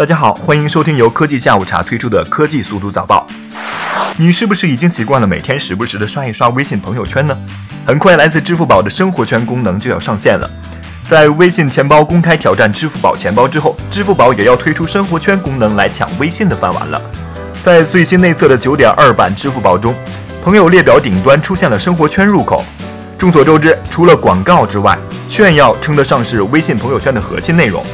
大家好，欢迎收听由科技下午茶推出的科技速度早报。你是不是已经习惯了每天时不时的刷一刷微信朋友圈呢？很快，来自支付宝的生活圈功能就要上线了。在微信钱包公开挑战支付宝钱包之后，支付宝也要推出生活圈功能来抢微信的饭碗了。在最新内测的九点二版支付宝中，朋友列表顶端出现了生活圈入口。众所周知，除了广告之外，炫耀称得上是微信朋友圈的核心内容。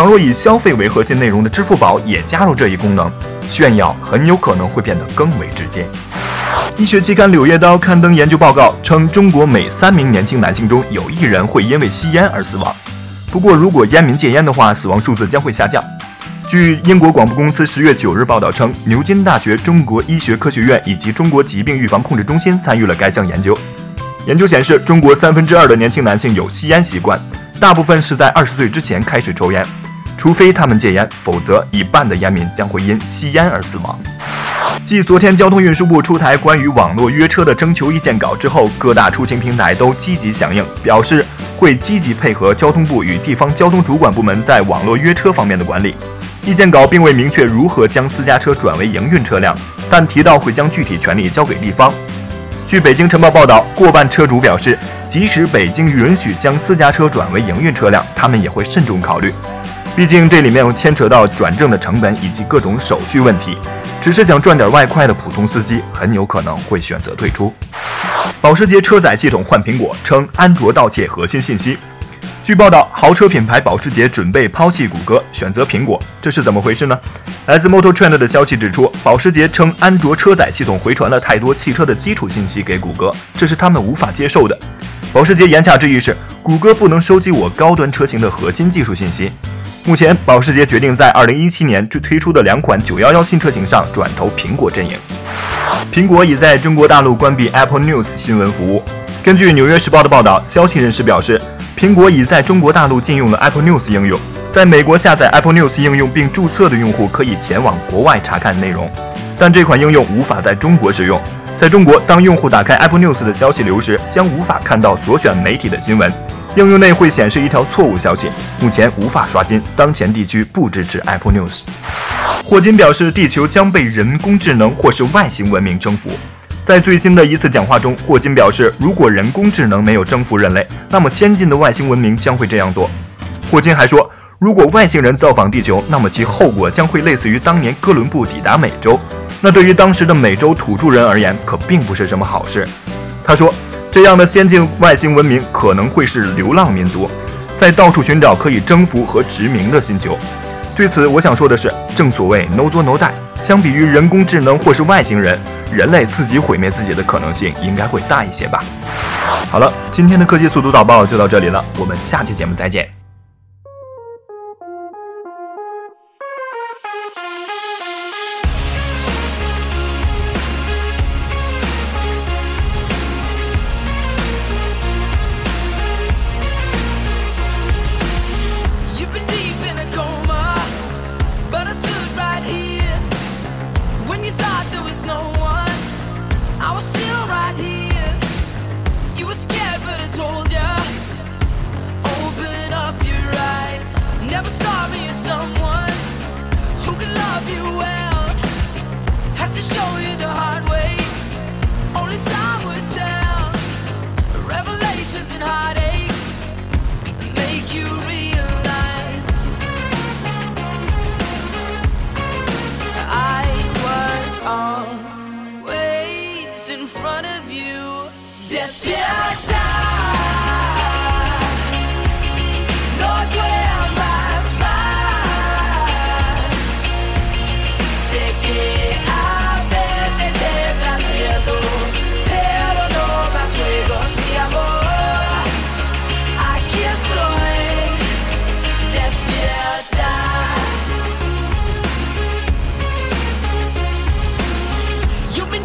倘若以消费为核心内容的支付宝也加入这一功能，炫耀很有可能会变得更为直接。医学期刊《柳叶刀》刊登研究报告称，中国每三名年轻男性中有一人会因为吸烟而死亡。不过，如果烟民戒烟的话，死亡数字将会下降。据英国广播公司十月九日报道称，牛津大学、中国医学科学院以及中国疾病预防控制中心参与了该项研究。研究显示，中国三分之二的年轻男性有吸烟习惯，大部分是在二十岁之前开始抽烟。除非他们戒烟，否则一半的烟民将会因吸烟而死亡。继昨天交通运输部出台关于网络约车的征求意见稿之后，各大出行平台都积极响应，表示会积极配合交通部与地方交通主管部门在网络约车方面的管理。意见稿并未明确如何将私家车转为营运车辆，但提到会将具体权力交给地方。据北京晨报报道，过半车主表示，即使北京允许将私家车转为营运车辆，他们也会慎重考虑。毕竟这里面牵扯到转正的成本以及各种手续问题，只是想赚点外快的普通司机很有可能会选择退出。保时捷车载系统换苹果，称安卓盗窃核心信息。据报道，豪车品牌保时捷准备抛弃谷歌，选择苹果，这是怎么回事呢？来自 Motor Trend 的消息指出，保时捷称安卓车载系统回传了太多汽车的基础信息给谷歌，这是他们无法接受的。保时捷言下之意是，谷歌不能收集我高端车型的核心技术信息。目前，保时捷决定在2017年推出的两款911新车型上转投苹果阵营。苹果已在中国大陆关闭 Apple News 新闻服务。根据《纽约时报》的报道，消息人士表示，苹果已在中国大陆禁用了 Apple News 应用。在美国下载 Apple News 应用并注册的用户可以前往国外查看内容，但这款应用无法在中国使用。在中国，当用户打开 Apple News 的消息流时，将无法看到所选媒体的新闻。应用内会显示一条错误消息，目前无法刷新。当前地区不支持 Apple News。霍金表示，地球将被人工智能或是外星文明征服。在最新的一次讲话中，霍金表示，如果人工智能没有征服人类，那么先进的外星文明将会这样做。霍金还说，如果外星人造访地球，那么其后果将会类似于当年哥伦布抵达美洲。那对于当时的美洲土著人而言，可并不是什么好事。他说。这样的先进外星文明可能会是流浪民族，在到处寻找可以征服和殖民的星球。对此，我想说的是，正所谓 “no 作 no die”。相比于人工智能或是外星人，人类自己毁灭自己的可能性应该会大一些吧。好了，今天的科技速度导报就到这里了，我们下期节目再见。was still right here. You were scared, but I told ya. Open up your eyes. Never saw me as someone who could love you well. Had to show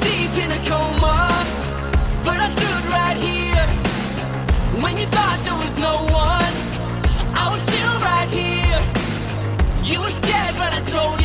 deep in a coma, but I stood right here. When you thought there was no one, I was still right here. You were scared, but I told you.